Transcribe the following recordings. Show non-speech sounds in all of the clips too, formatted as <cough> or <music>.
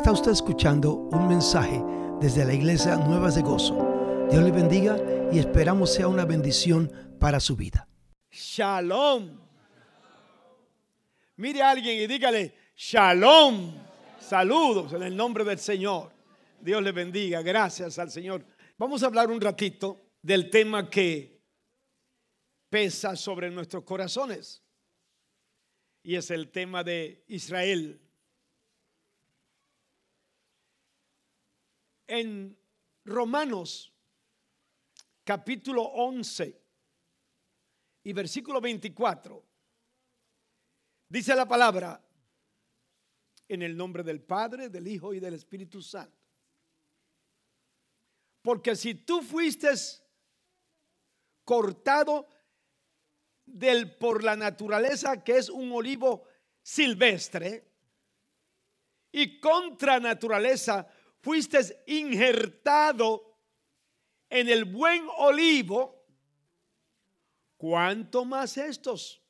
Está usted escuchando un mensaje desde la iglesia Nuevas de Gozo. Dios le bendiga y esperamos sea una bendición para su vida. Shalom. Mire a alguien y dígale, Shalom. Saludos en el nombre del Señor. Dios le bendiga. Gracias al Señor. Vamos a hablar un ratito del tema que pesa sobre nuestros corazones. Y es el tema de Israel. En Romanos capítulo 11 y versículo 24 dice la palabra en el nombre del Padre, del Hijo y del Espíritu Santo. Porque si tú fuiste cortado del por la naturaleza que es un olivo silvestre y contra naturaleza fuiste injertado en el buen olivo, ¿cuánto más estos,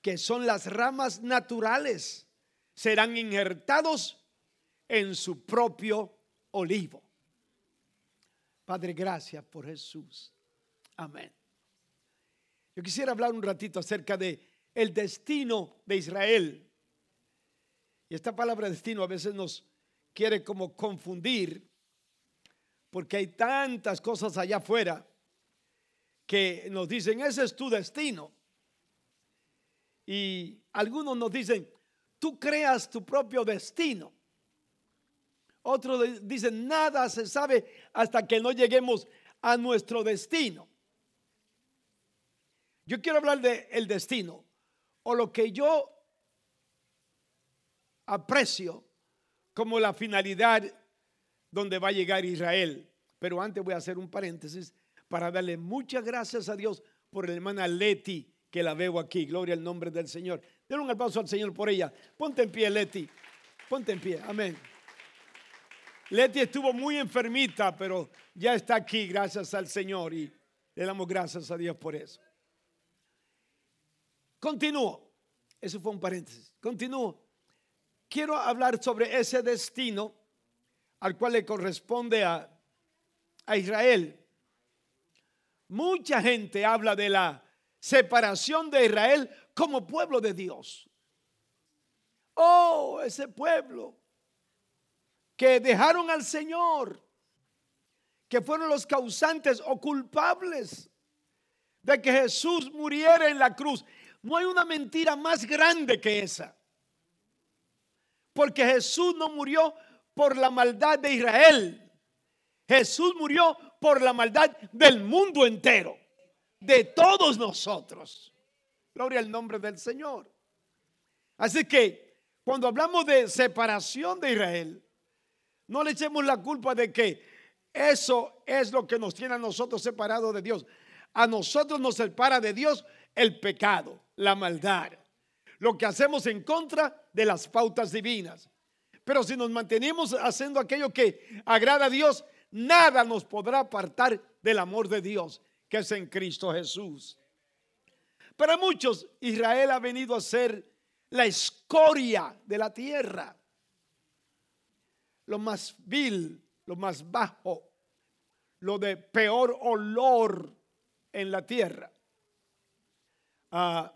que son las ramas naturales, serán injertados en su propio olivo? Padre, gracias por Jesús. Amén. Yo quisiera hablar un ratito acerca de el destino de Israel. Y esta palabra destino a veces nos quiere como confundir, porque hay tantas cosas allá afuera que nos dicen, ese es tu destino. Y algunos nos dicen, tú creas tu propio destino. Otros dicen, nada se sabe hasta que no lleguemos a nuestro destino. Yo quiero hablar de el destino o lo que yo aprecio como la finalidad donde va a llegar Israel. Pero antes voy a hacer un paréntesis para darle muchas gracias a Dios por la hermana Leti que la veo aquí. Gloria al nombre del Señor. Denle un aplauso al Señor por ella. Ponte en pie, Leti. Ponte en pie. Amén. Leti estuvo muy enfermita, pero ya está aquí, gracias al Señor, y le damos gracias a Dios por eso. Continúo. Eso fue un paréntesis. Continúo. Quiero hablar sobre ese destino al cual le corresponde a, a Israel. Mucha gente habla de la separación de Israel como pueblo de Dios. Oh, ese pueblo que dejaron al Señor, que fueron los causantes o culpables de que Jesús muriera en la cruz. No hay una mentira más grande que esa. Porque Jesús no murió por la maldad de Israel. Jesús murió por la maldad del mundo entero, de todos nosotros. Gloria al nombre del Señor. Así que cuando hablamos de separación de Israel, no le echemos la culpa de que eso es lo que nos tiene a nosotros separados de Dios. A nosotros nos separa de Dios el pecado, la maldad, lo que hacemos en contra de las pautas divinas. Pero si nos mantenemos haciendo aquello que agrada a Dios, nada nos podrá apartar del amor de Dios que es en Cristo Jesús. Para muchos, Israel ha venido a ser la escoria de la tierra lo más vil, lo más bajo, lo de peor olor en la tierra. Ah,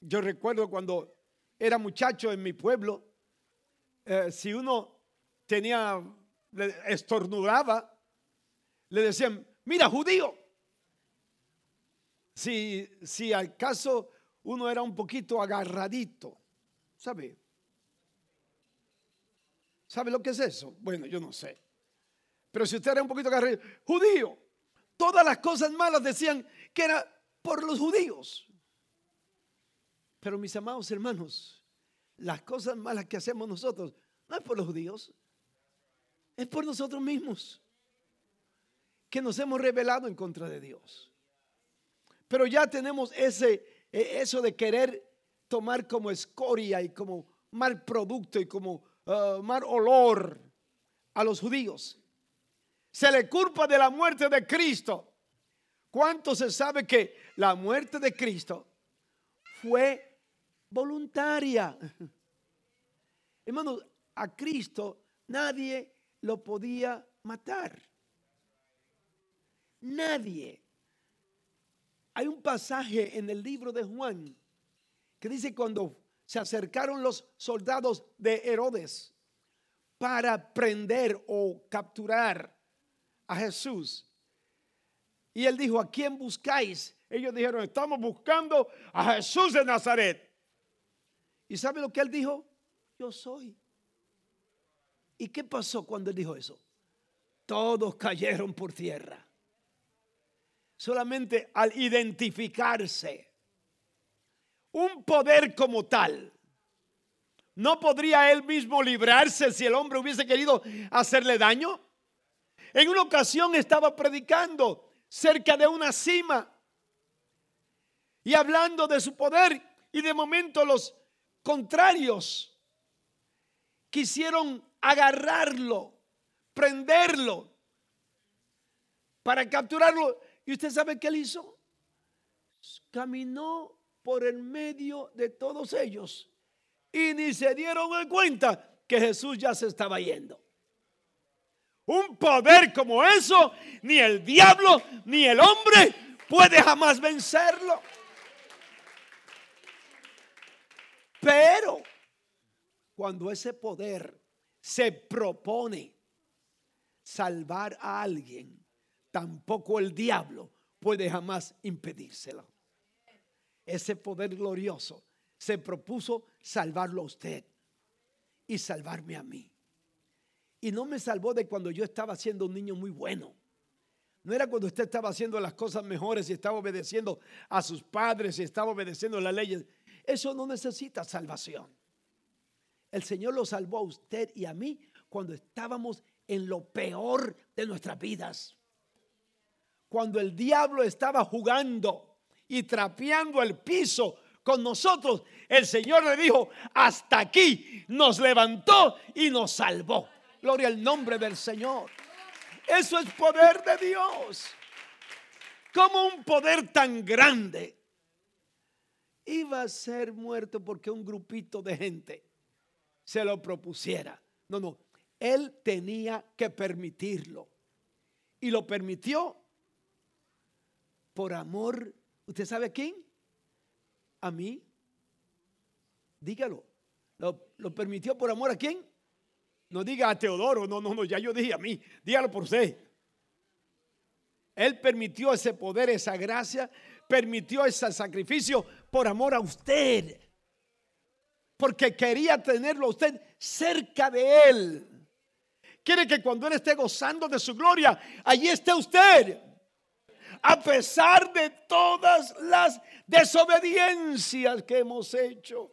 yo recuerdo cuando era muchacho en mi pueblo, eh, si uno tenía, estornudaba, le decían, mira, judío. Si, si al caso uno era un poquito agarradito, ¿sabe? ¿Sabe lo que es eso? Bueno, yo no sé. Pero si usted era un poquito agarrado, judío, todas las cosas malas decían que era por los judíos. Pero mis amados hermanos, las cosas malas que hacemos nosotros no es por los judíos, es por nosotros mismos que nos hemos rebelado en contra de Dios. Pero ya tenemos ese e, eso de querer tomar como escoria y como mal producto y como uh, mal olor a los judíos. Se le culpa de la muerte de Cristo. ¿Cuánto se sabe que la muerte de Cristo fue voluntaria? Hermanos, a Cristo nadie lo podía matar. Nadie. Hay un pasaje en el libro de Juan que dice cuando se acercaron los soldados de Herodes para prender o capturar a Jesús. Y él dijo, ¿a quién buscáis? Ellos dijeron, estamos buscando a Jesús de Nazaret. ¿Y sabe lo que él dijo? Yo soy. ¿Y qué pasó cuando él dijo eso? Todos cayeron por tierra. Solamente al identificarse un poder como tal, ¿no podría él mismo librarse si el hombre hubiese querido hacerle daño? En una ocasión estaba predicando cerca de una cima y hablando de su poder y de momento los contrarios quisieron agarrarlo, prenderlo para capturarlo. ¿Y usted sabe qué él hizo? Caminó por el medio de todos ellos y ni se dieron cuenta que Jesús ya se estaba yendo. Un poder como eso, ni el diablo ni el hombre puede jamás vencerlo. Pero cuando ese poder se propone salvar a alguien, tampoco el diablo puede jamás impedírselo ese poder glorioso, se propuso salvarlo a usted y salvarme a mí. Y no me salvó de cuando yo estaba siendo un niño muy bueno. No era cuando usted estaba haciendo las cosas mejores y estaba obedeciendo a sus padres y estaba obedeciendo las leyes. Eso no necesita salvación. El Señor lo salvó a usted y a mí cuando estábamos en lo peor de nuestras vidas. Cuando el diablo estaba jugando y trapeando el piso con nosotros, el Señor le dijo, hasta aquí nos levantó y nos salvó. Gloria al nombre del Señor. Eso es poder de Dios. Como un poder tan grande iba a ser muerto porque un grupito de gente se lo propusiera. No, no, él tenía que permitirlo. Y lo permitió por amor ¿Usted sabe a quién? A mí. Dígalo. ¿Lo, permitió por amor a quién? No diga a Teodoro, no, no, no, ya yo dije a mí. Dígalo por usted. Él permitió ese poder, esa gracia, permitió ese sacrificio por amor a usted. Porque quería tenerlo a usted cerca de Él. Quiere que cuando Él esté gozando de su gloria, allí esté usted a pesar de todas las desobediencias que hemos hecho.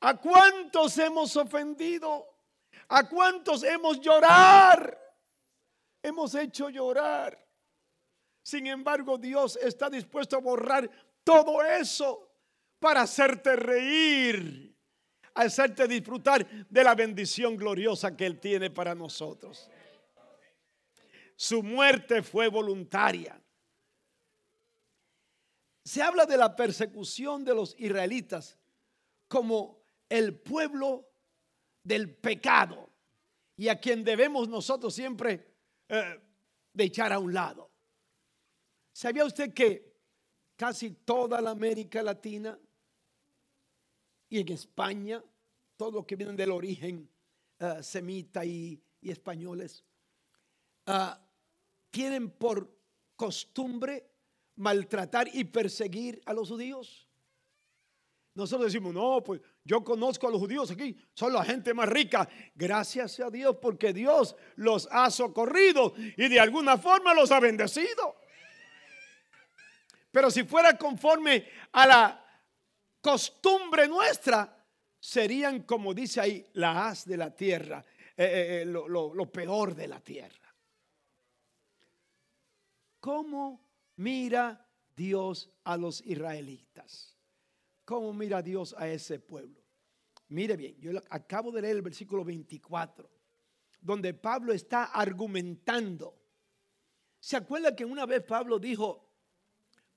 ¿A cuántos hemos ofendido? ¿A cuántos hemos llorar? Hemos hecho llorar. Sin embargo, Dios está dispuesto a borrar todo eso para hacerte reír, hacerte disfrutar de la bendición gloriosa que Él tiene para nosotros. Su muerte fue voluntaria. Se habla de la persecución de los israelitas como el pueblo del pecado y a quien debemos nosotros siempre eh, de echar a un lado. ¿Sabía usted que casi toda la América Latina y en España, todos los que vienen del origen eh, semita y, españoles, ah, tienen por costumbre maltratar y perseguir a los judíos? Nosotros decimos, no, pues yo conozco a los judíos aquí, son la gente más rica. Gracias a Dios porque Dios los ha socorrido y de alguna forma los ha bendecido. Pero si fuera conforme a la costumbre nuestra, serían, como dice ahí, la haz de la tierra, eh, eh, eh, lo, lo peor de la tierra. ¿Cómo mira Dios a los israelitas? ¿Cómo mira Dios a ese pueblo? Mire bien, yo acabo de leer el versículo 24, donde Pablo está argumentando. ¿Se acuerda que una vez Pablo dijo,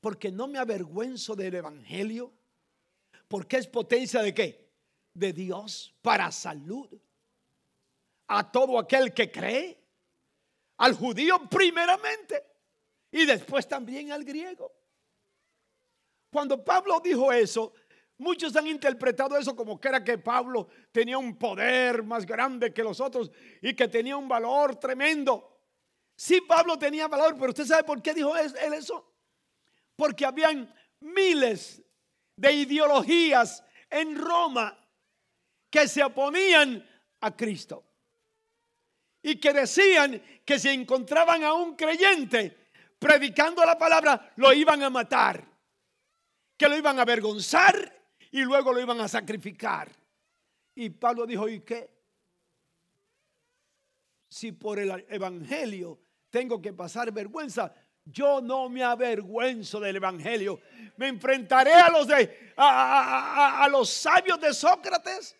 porque no me avergüenzo del Evangelio? Porque es potencia de qué? De Dios para salud a todo aquel que cree, al judío primeramente y después también al griego. Cuando Pablo dijo eso, muchos han interpretado eso como que era que Pablo tenía un poder más grande que los otros y que tenía un valor tremendo. Sí, Pablo tenía valor, pero usted sabe por qué dijo él eso. Porque habían miles de ideologías en Roma que se oponían a Cristo y que decían que si encontraban a un creyente predicando la palabra, lo iban a matar, que lo iban a avergonzar y luego lo iban a sacrificar. Y Pablo dijo, ¿y qué? Si por el Evangelio tengo que pasar vergüenza, yo no me avergüenzo del Evangelio. Me enfrentaré a los, de, a, a los sabios de Sócrates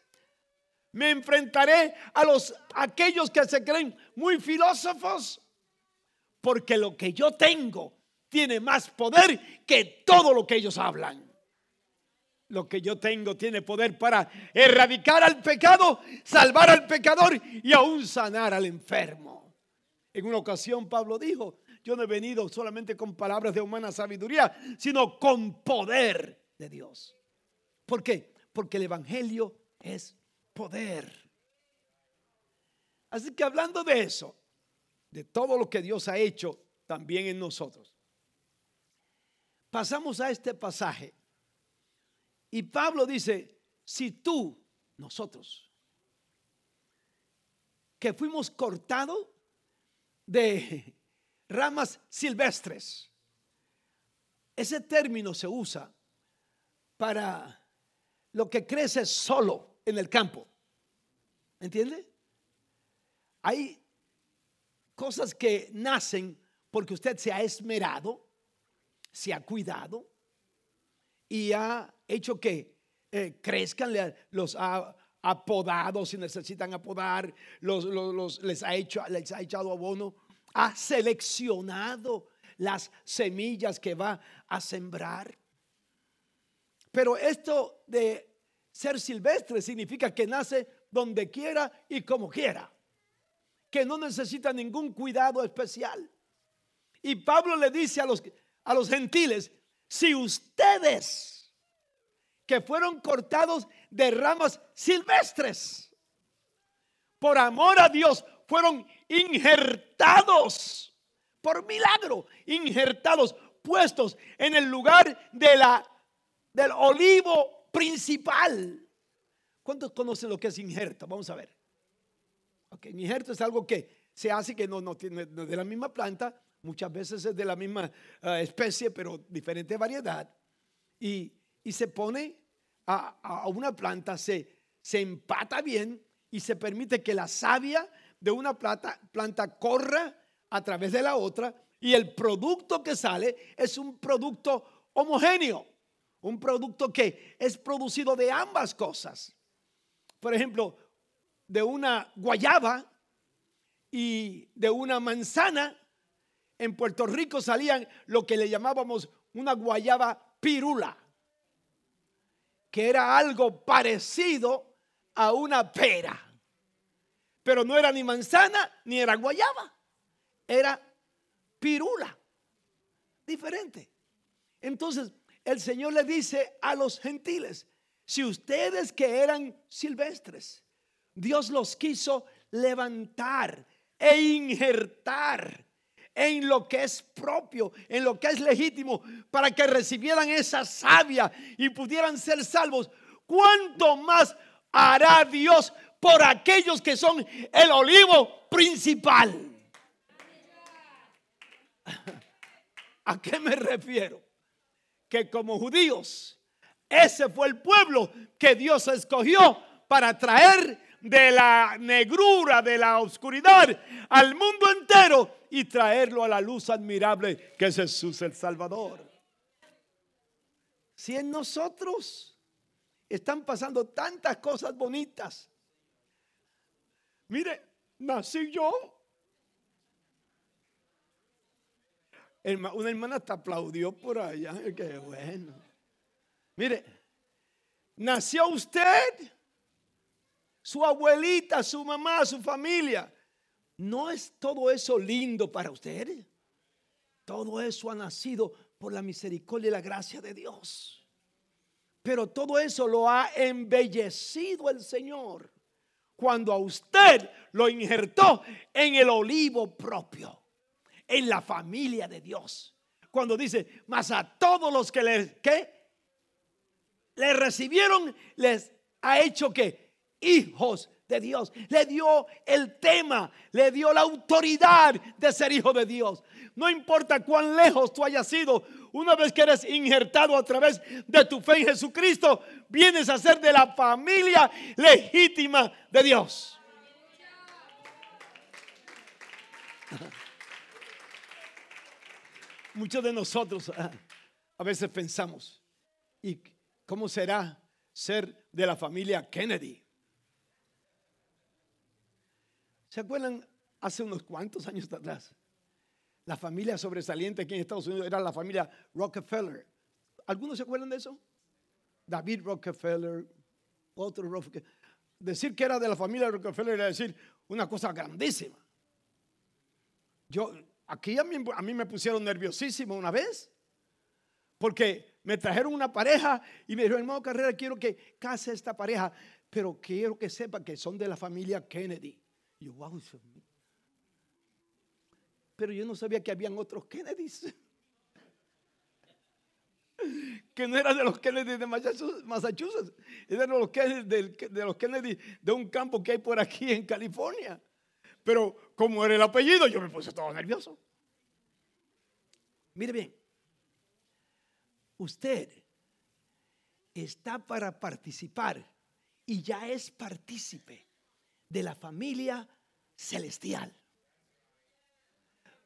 me enfrentaré a los aquellos que se creen muy filósofos, porque lo que yo tengo tiene más poder que todo lo que ellos hablan. Lo que yo tengo tiene poder para erradicar al pecado, salvar al pecador y aún sanar al enfermo. En una ocasión Pablo dijo, yo no he venido solamente con palabras de humana sabiduría, sino con poder de Dios. ¿Por qué? Porque el Evangelio es poder. Así que hablando de eso, de todo lo que Dios ha hecho también en nosotros, pasamos a este pasaje. Y Pablo dice, si tú, nosotros, que fuimos cortados de ramas silvestres, ese término se usa para lo que crece solo en el campo. ¿Entiende? Hay cosas que nacen porque usted se ha esmerado, se ha cuidado y ha hecho que eh, crezcan, los ha apodado si necesitan apodar, los, les, ha hecho, les ha echado abono, ha seleccionado las semillas que va a sembrar. Pero esto de ser silvestre significa que nace donde quiera y como quiera, que no necesita ningún cuidado especial. Y Pablo le dice a los, a los gentiles, si ustedes que fueron cortados de ramas silvestres, por amor a Dios, fueron injertados por milagro, injertados, puestos en el lugar de la, del olivo principal. ¿Cuántos conocen lo que es injerto? Vamos a ver. Ok, injerto es algo que se hace que no, no tiene de la misma planta, muchas veces es de la misma eh, especie, pero diferente variedad. Y, se pone a, una planta, se, se empata bien y se permite que la savia de una planta, planta corra a través de la otra y el producto que sale es un producto homogéneo. Un producto que es producido de ambas cosas. Por ejemplo, de una guayaba y de una manzana. En Puerto Rico salían lo que le llamábamos una guayaba pirula, que era algo parecido a una pera. Pero no era ni manzana ni era guayaba, era pirula, diferente. Entonces, el Señor le dice a los gentiles, si ustedes que eran silvestres, Dios los quiso levantar e injertar en lo que es propio, en lo que es legítimo, para que recibieran esa savia y pudieran ser salvos, ¿cuánto más hará Dios por aquellos que son el olivo principal? <laughs> ¿A qué me refiero? que como judíos, ese fue el pueblo que Dios escogió para traer de la negrura, de la oscuridad al mundo entero y traerlo a la luz admirable que es Jesús el Salvador. Si en nosotros están pasando tantas cosas bonitas, mire, nací yo Una hermana te aplaudió por allá. Qué bueno. Mire, nació usted su abuelita, su mamá, su familia. ¿No es todo eso lindo para usted? Todo eso ha nacido por la misericordia y la gracia de Dios. Pero todo eso lo ha embellecido el Señor cuando a usted lo injertó en el olivo propio, en la familia de Dios. Cuando dice, más a todos los que le, le recibieron, les ha hecho que hijos de Dios. Le dio el tema, le dio la autoridad de ser hijo de Dios. No importa cuán lejos tú hayas sido, una vez que eres injertado a través de tu fe en Jesucristo, vienes a ser de la familia legítima de Dios. <laughs> Muchos de nosotros ah, a veces pensamos, ¿y cómo será ser de la familia Kennedy? ¿Se acuerdan hace unos cuantos años atrás? La familia sobresaliente aquí en Estados Unidos era la familia Rockefeller. ¿Algunos se acuerdan de eso? David Rockefeller, otro Rockefeller. Decir que era de la familia Rockefeller era decir una cosa grandísima. Yo, aquí a mí, a mí me pusieron nerviosísimo una vez, porque me trajeron una pareja y me dijeron, hermano Carrera, quiero que case esta pareja, pero quiero que sepa que son de la familia Kennedy yo, wow, pero yo no sabía que habían otros Kennedys. <laughs> Que no eran de los Kennedy de Massachusetts, eran de los Kennedy, de, los Kennedy de un campo que hay por aquí en California. Pero como era el apellido, yo me puse todo nervioso. Mire bien, usted está para participar y ya es partícipe de la familia celestial.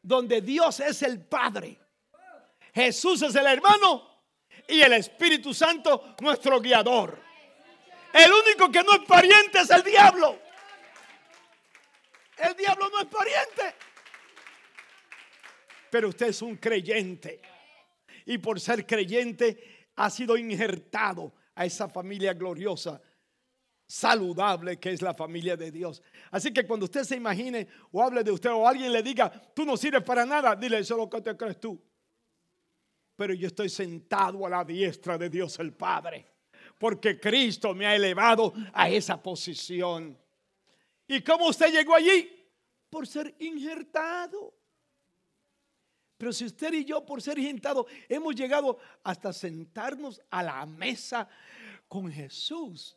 Donde Dios es el Padre, Jesús es el hermano y el Espíritu Santo nuestro guiador. El único que no es pariente es el diablo. El diablo no es pariente. Pero usted es un creyente. Y por ser creyente ha sido injertado a esa familia gloriosa saludable que es la familia de Dios. Así que cuando usted se imagine o hable de usted o alguien le diga, tú no sirves para nada, dile, eso es lo que te crees tú. Pero yo estoy sentado a la diestra de Dios el Padre, porque Cristo me ha elevado a esa posición. ¿Y cómo usted llegó allí? Por ser injertado. Pero si usted y yo, por ser injertado, hemos llegado hasta sentarnos a la mesa con Jesús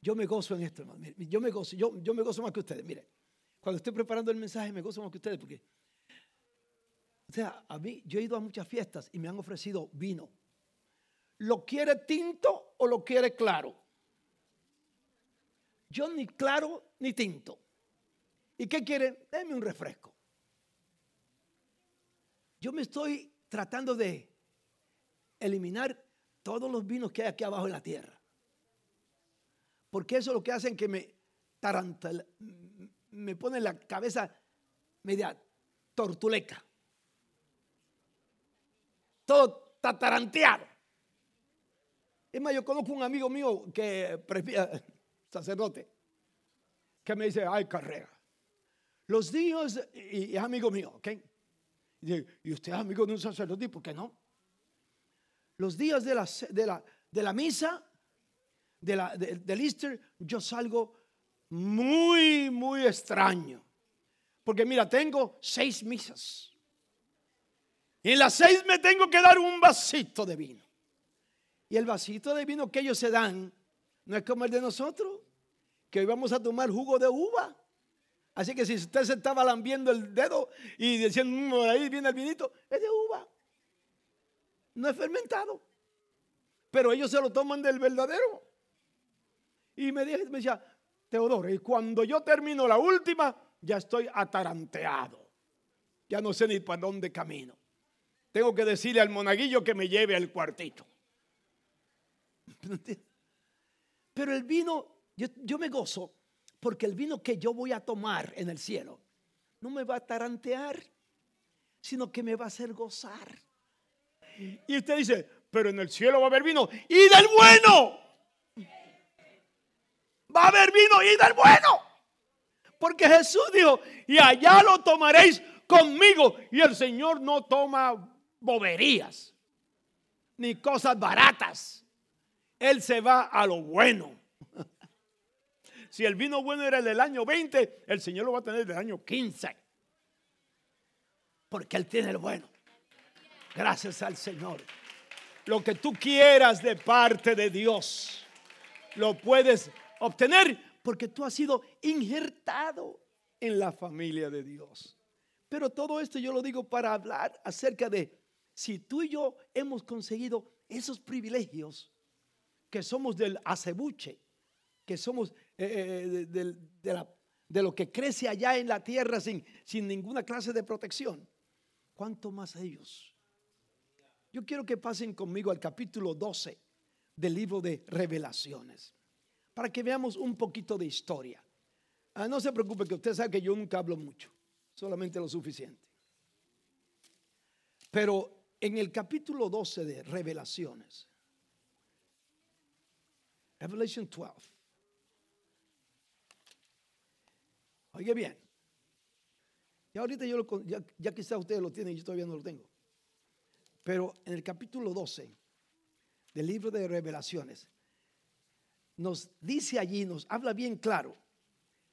Yo me gozo en esto, hermano. Yo me gozo, yo, yo me gozo más que ustedes. Mire, cuando estoy preparando el mensaje, me gozo más que ustedes porque, o sea, a mí, yo he ido a muchas fiestas y me han ofrecido vino. ¿Lo quiere tinto o lo quiere claro? Yo ni claro ni tinto. ¿Y qué quiere? Deme un refresco. Yo me estoy tratando de eliminar todos los vinos que hay aquí abajo en la tierra. Porque eso es lo que hacen que me tarantal, me pone la cabeza media tortuleca. Todo tataranteado. Es más, yo conozco un amigo mío que <laughs> sacerdote, que me dice, ay, carrera. Los días, y es amigo mío, ¿ok? Y, usted es amigo de un sacerdote, ¿por qué no? Los días de la, de la, de la misa de la, del Easter, yo salgo muy, muy extraño. Porque mira, tengo seis misas. Y en las seis me tengo que dar un vasito de vino. Y el vasito de vino que ellos se dan no es como el de nosotros, que hoy vamos a tomar jugo de uva. Así que si usted se estaba lambiendo el dedo y diciendo, mm, ahí viene el vinito, es de uva. No es fermentado. Pero ellos se lo toman del verdadero. Y me, decía, Teodoro, y cuando yo termino la última, ya estoy ataranteado. Ya no sé ni para dónde camino. Tengo que decirle al monaguillo que me lleve al cuartito. <laughs> Pero el vino, yo, yo, me gozo porque el vino que yo voy a tomar en el cielo no me va a tarantear, sino que me va a hacer gozar. Y usted dice, pero en el cielo va a haber vino y del bueno. Va a haber vino y del bueno. Porque Jesús dijo, y allá lo tomaréis conmigo. Y el Señor no toma boberías, ni cosas baratas. Él se va a lo bueno. <laughs> Si el vino bueno era el del año 20, el Señor lo va a tener del año 15. Porque Él tiene el bueno. Gracias al Señor. Lo que tú quieras de parte de Dios, lo puedes obtener porque tú has sido injertado en la familia de Dios. Pero todo esto yo lo digo para hablar acerca de si tú y yo hemos conseguido esos privilegios que somos del acebuche, que somos eh, eh, de, lo que crece allá en la tierra sin, sin ninguna clase de protección, ¿cuánto más ellos? Yo quiero que pasen conmigo al capítulo 12 del libro de revelaciones, para que veamos un poquito de historia. Ah, no se preocupe que usted sabe que yo nunca hablo mucho, solamente lo suficiente. Pero en el capítulo 12 de revelaciones, Revelation 12, oye bien, y ahorita yo lo, ya, ya quizá ustedes lo tienen yo todavía no lo tengo. Pero en el capítulo 12 del libro de revelaciones, nos dice allí, nos habla bien claro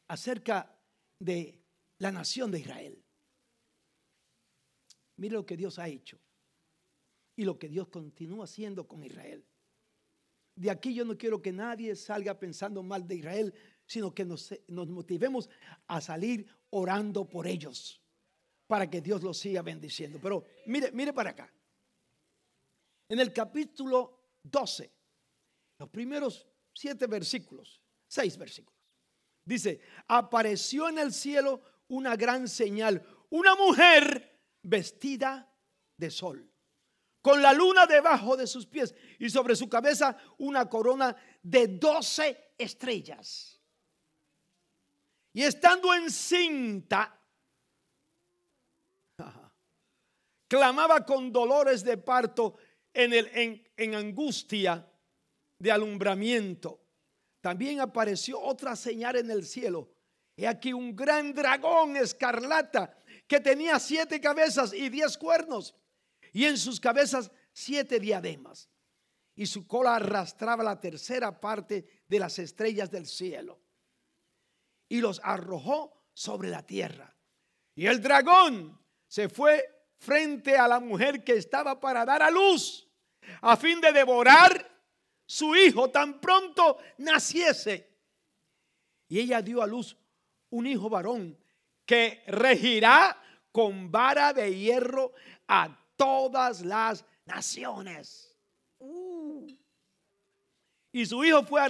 acerca de la nación de Israel. Mire lo que Dios ha hecho y lo que Dios continúa haciendo con Israel. De aquí yo no quiero que nadie salga pensando mal de Israel, sino que nos, nos motivemos a salir orando por ellos para que Dios los siga bendiciendo. Pero mire, mire para acá en el capítulo 12, los primeros siete versículos, seis versículos. Dice, apareció en el cielo una gran señal, una mujer vestida de sol, con la luna debajo de sus pies y sobre su cabeza una corona de doce estrellas. Y estando encinta, <laughs> clamaba con dolores de parto en, el, en, angustia de alumbramiento. También apareció otra señal en el cielo. He aquí un gran dragón escarlata que tenía siete cabezas y diez cuernos, y en sus cabezas siete diademas, y su cola arrastraba la tercera parte de las estrellas del cielo, y los arrojó sobre la tierra. Y el dragón se fue frente a la mujer que estaba para dar a luz a fin de devorar su hijo tan pronto naciese. Y ella dio a luz un hijo varón que regirá con vara de hierro a todas las naciones. Y su hijo fue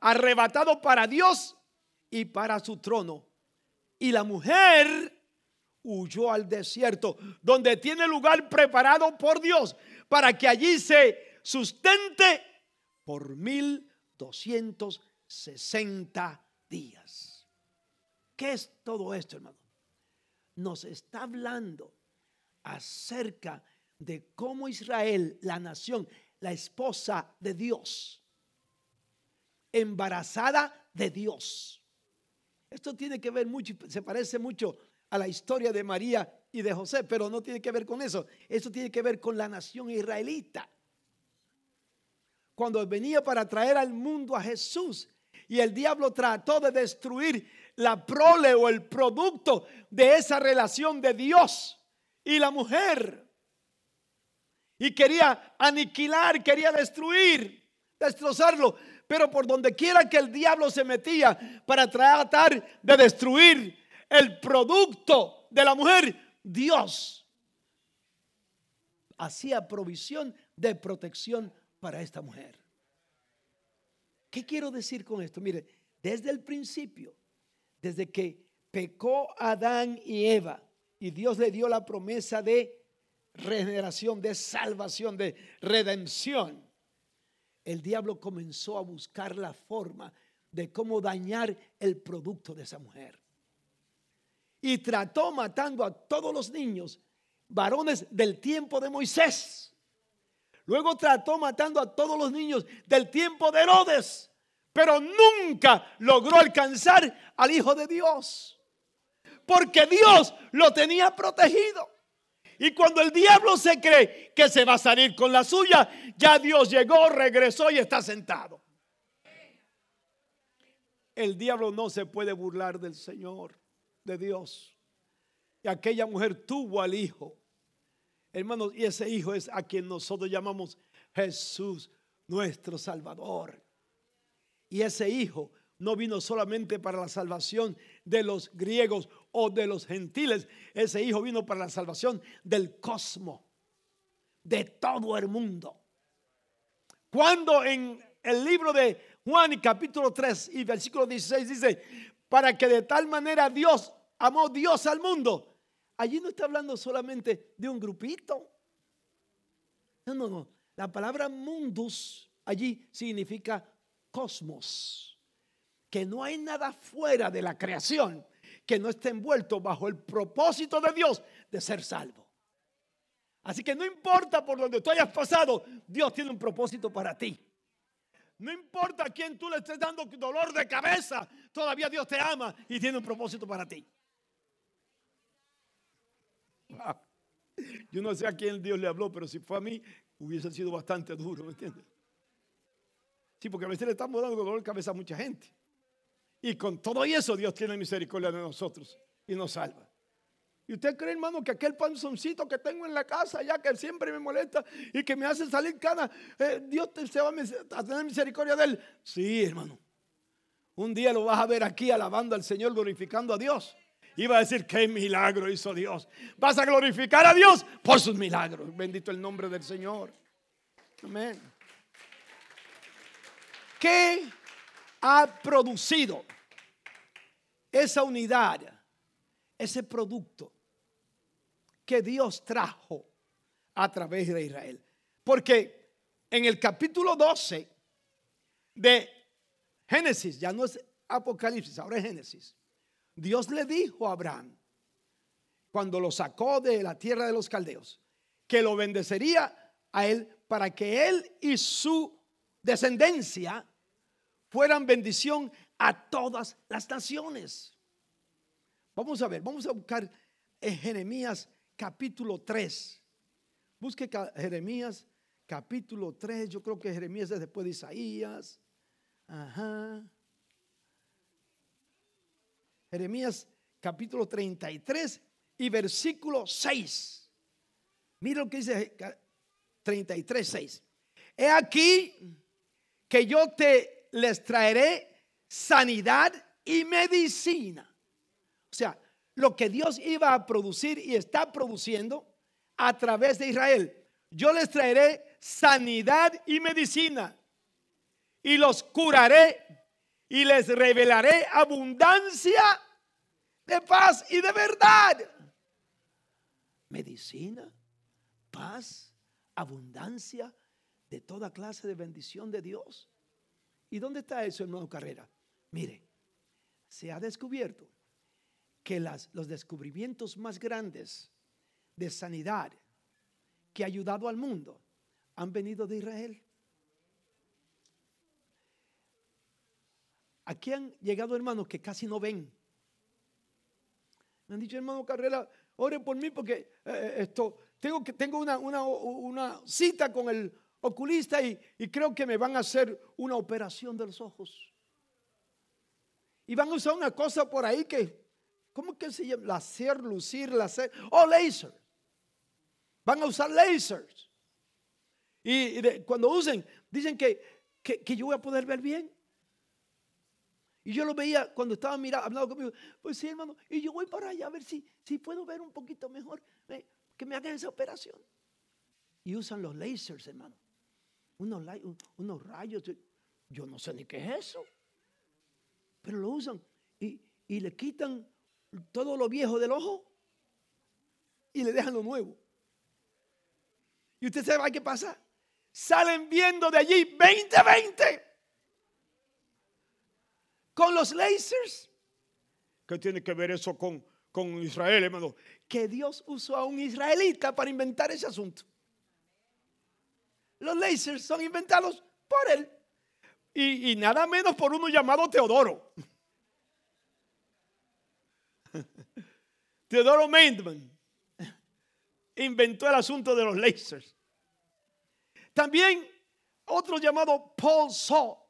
arrebatado para Dios y para su trono. Y la mujer huyó al desierto, donde tiene lugar preparado por Dios para que allí se sustente por 1260 días. ¿Qué es todo esto, hermano? Nos está hablando acerca de cómo Israel, la nación, la esposa de Dios, embarazada de Dios. Esto tiene que ver mucho, se parece mucho a la historia de María y de José, pero no tiene que ver con eso. Eso tiene que ver con la nación israelita. Cuando venía para traer al mundo a Jesús y el diablo trató de destruir la prole o el producto de esa relación de Dios y la mujer. Y quería aniquilar, quería destruir, destrozarlo. Pero por donde quiera que el diablo se metía para tratar de destruir el producto de la mujer, Dios hacía provisión de protección para esta mujer. ¿Qué quiero decir con esto? Mire, desde el principio, desde que pecó Adán y Eva, y Dios le dio la promesa de regeneración, de salvación, de redención, el diablo comenzó a buscar la forma de cómo dañar el producto de esa mujer y trató matando a todos los niños, varones del tiempo de Moisés. Luego trató matando a todos los niños del tiempo de Herodes, pero nunca logró alcanzar al Hijo de Dios. Porque Dios lo tenía protegido. Y cuando el diablo se cree que se va a salir con la suya, ya Dios llegó, regresó y está sentado. El diablo no se puede burlar del Señor, de Dios. Y aquella mujer tuvo al hijo. Hermanos, y ese hijo es a quien nosotros llamamos Jesús, nuestro Salvador. Y ese hijo no vino solamente para la salvación de los griegos o de los gentiles. Ese hijo vino para la salvación del cosmos, de todo el mundo. Cuando en el libro de Juan capítulo 3 y versículo 16 dice, para que de tal manera Dios amó Dios al mundo. Allí no está hablando solamente de un grupito. No, no, no. La palabra mundus allí significa cosmos. Que no hay nada fuera de la creación que no esté envuelto bajo el propósito de Dios de ser salvo. Así que no importa por donde tú hayas pasado, Dios tiene un propósito para ti. No importa a quién tú le estés dando dolor de cabeza, todavía Dios te ama y tiene un propósito para ti. <laughs> Yo no sé a quién Dios le habló, pero si fue a mí, hubiese sido bastante duro, ¿me entiendes? Sí, porque a veces le estamos dando dolor de cabeza a mucha gente. Y con todo eso Dios tiene misericordia de nosotros y nos salva. ¿Y usted cree, hermano, que aquel panzoncito que tengo en la casa, ya que siempre me molesta y que me hace salir cana, eh, Dios se va a tener misericordia de él? Sí, hermano. Un día lo vas a ver aquí alabando al Señor, glorificando a Dios. Va a decir, qué milagro hizo Dios. Vas a glorificar a Dios por sus milagros. Bendito el nombre del Señor. Amén. ¿Qué ha producido esa unidad, ese producto que Dios trajo a través de Israel. Porque en el capítulo 12 de Génesis, ya no es Apocalipsis, ahora es Génesis, Dios le dijo a Abraham, cuando lo sacó de la tierra de los caldeos, que lo bendecería a él para que él y su descendencia fueran bendición a todas las naciones. Vamos a ver, vamos a buscar en Jeremías capítulo 3. Busque Jeremías capítulo 3. Yo creo que Jeremías es después de Isaías. Ajá. Jeremías capítulo 33 y versículo 6. Mira lo que dice 33, 6. He aquí que yo te les traeré sanidad y medicina. O sea, lo que Dios iba a producir y está produciendo a través de Israel. Yo les traeré sanidad y medicina y los curaré y les revelaré abundancia de paz y de verdad. Medicina, paz, abundancia de toda clase de bendición de Dios. ¿Y dónde está eso, hermano Carrera? Mire, se ha descubierto que los descubrimientos más grandes de sanidad que ha ayudado al mundo han venido de Israel. Aquí han llegado hermanos que casi no ven. Me han dicho, hermano Carrera, ore por mí porque eh, eh, esto, tengo, que, tengo una, una, cita con el oculista y, y creo que me van a hacer una operación de los ojos. Y van a usar una cosa por ahí que ¿Cómo que se llama? Laser, lucir, láser. Oh, laser. Van a usar lasers. Y, cuando usen, dicen que, que, yo voy a poder ver bien. Y yo lo veía cuando estaba mirando, hablando conmigo. Pues sí, hermano. Y yo voy para allá a ver si, si puedo ver un poquito mejor. Que me hagan esa operación. Y usan los lasers, hermano. Unos, unos rayos. Yo no sé ni qué es eso. Pero lo usan. Y, y le quitan todo lo viejo del ojo y le dejan lo nuevo. Y usted sabe qué pasa. Salen viendo de allí 20-20 con los lasers. ¿Qué tiene que ver eso con, con Israel, hermano? Que Dios usó a un israelita para inventar ese asunto. Los lasers son inventados por él. Y, y nada menos por uno llamado Teodoro. <laughs> Teodoro Maidman inventó el asunto de los lasers. También otro llamado Paul Saw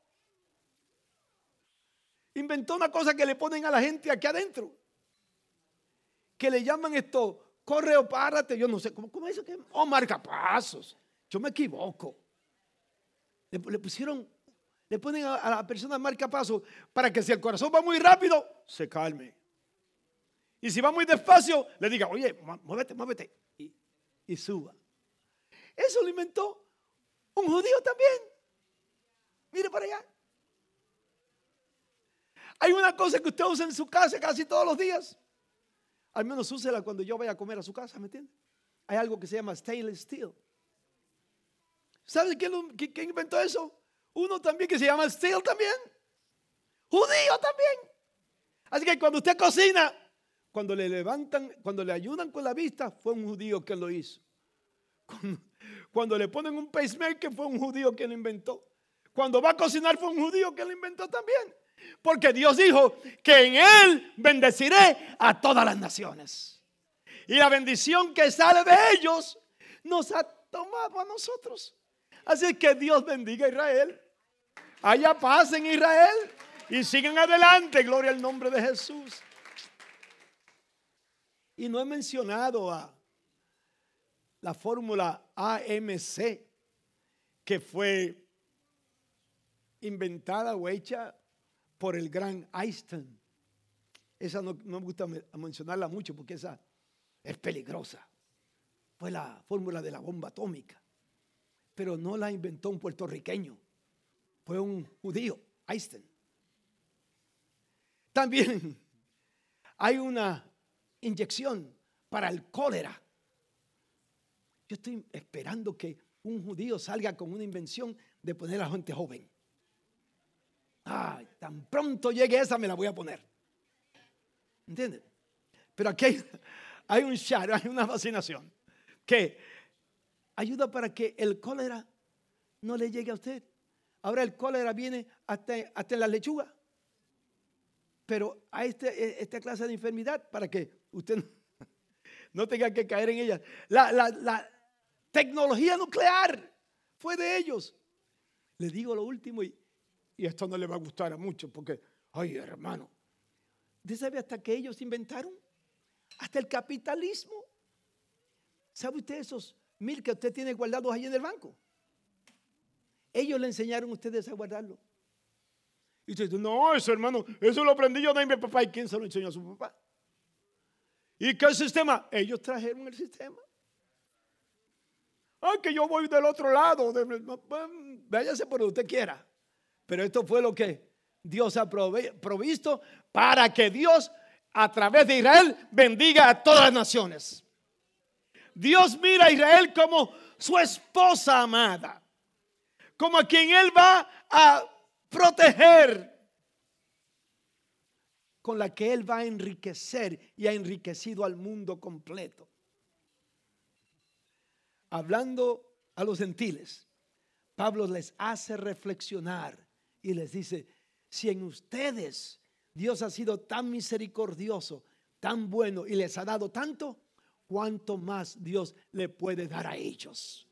inventó una cosa que le ponen a la gente aquí adentro, que le llaman esto, corre o párate, yo no sé, ¿cómo, es eso? O oh, marcapasos. Yo me equivoco. Le, pusieron, le ponen a, la persona marcapasos para que si el corazón va muy rápido, se calme. Y si va muy despacio, le diga, oye, muévete, muévete. Y suba. Eso lo inventó un judío también. Mire para allá. Hay una cosa que usted usa en su casa casi todos los días. Al menos úsela cuando yo vaya a comer a su casa, ¿me entiende? Hay algo que se llama stainless steel. ¿Sabe quién, inventó eso? Uno también que se llama Steel también. Judío también. Así que cuando usted cocina, cuando le levantan, cuando le ayudan con la vista, fue un judío que lo hizo. Cuando, cuando le ponen un pacemaker, fue un judío que lo inventó. Cuando va a cocinar, fue un judío que lo inventó también. Porque Dios dijo que en Él bendeciré a todas las naciones. Y la bendición que sale de ellos nos ha tomado a nosotros. Así que Dios bendiga a Israel. Haya paz en Israel. Y sigan adelante. Gloria al nombre de Jesús. Y no he mencionado a la fórmula AMC que fue inventada o hecha por el gran Einstein. Esa no, me gusta mencionarla mucho porque esa es peligrosa. Fue la fórmula de la bomba atómica. Pero no la inventó un puertorriqueño. Fue un judío, Einstein. También <laughs> hay una inyección para el cólera. Yo estoy esperando que un judío salga con una invención de poner a la gente joven. Tan pronto llegue esa me la voy a poner. ¿Entiendes? Pero aquí hay, <laughs> un share, hay una fascinación que ayuda para que el cólera no le llegue a usted. Ahora el cólera viene hasta, hasta en la lechuga. Pero a este, esta clase de enfermedad para que usted no <laughs> tenga que caer en ella. La, la tecnología nuclear fue de ellos. Le digo lo último y, y esto no le va a gustar a muchos porque, ay hermano, ¿usted sabe hasta que ellos inventaron? Hasta el capitalismo. ¿Sabe usted esos mil que usted tiene guardados ahí en el banco? Ellos le enseñaron a ustedes a guardarlo. Y usted dice, no, eso hermano, eso lo aprendí yo de mi papá. ¿Y quién se lo enseñó a su papá? ¿Y qué sistema? Ellos trajeron el sistema. Ay, que yo voy del otro lado. Váyase por donde usted quiera. Pero esto fue lo que Dios ha provisto para que Dios a través de Israel bendiga a todas las naciones. Dios mira a Israel como su esposa amada, como a quien Él va a proteger, con la que Él va a enriquecer y ha enriquecido al mundo completo. Hablando a los gentiles, Pablo les hace reflexionar y les dice, si en ustedes Dios ha sido tan misericordioso, tan bueno y les ha dado tanto, ¿cuánto más Dios le puede dar a ellos?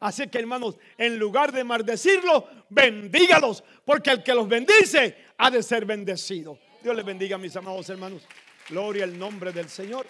Así que hermanos, en lugar de maldecirlo, bendígalos, porque el que los bendice ha de ser bendecido. Dios les bendiga, mis amados hermanos. Gloria al nombre del Señor.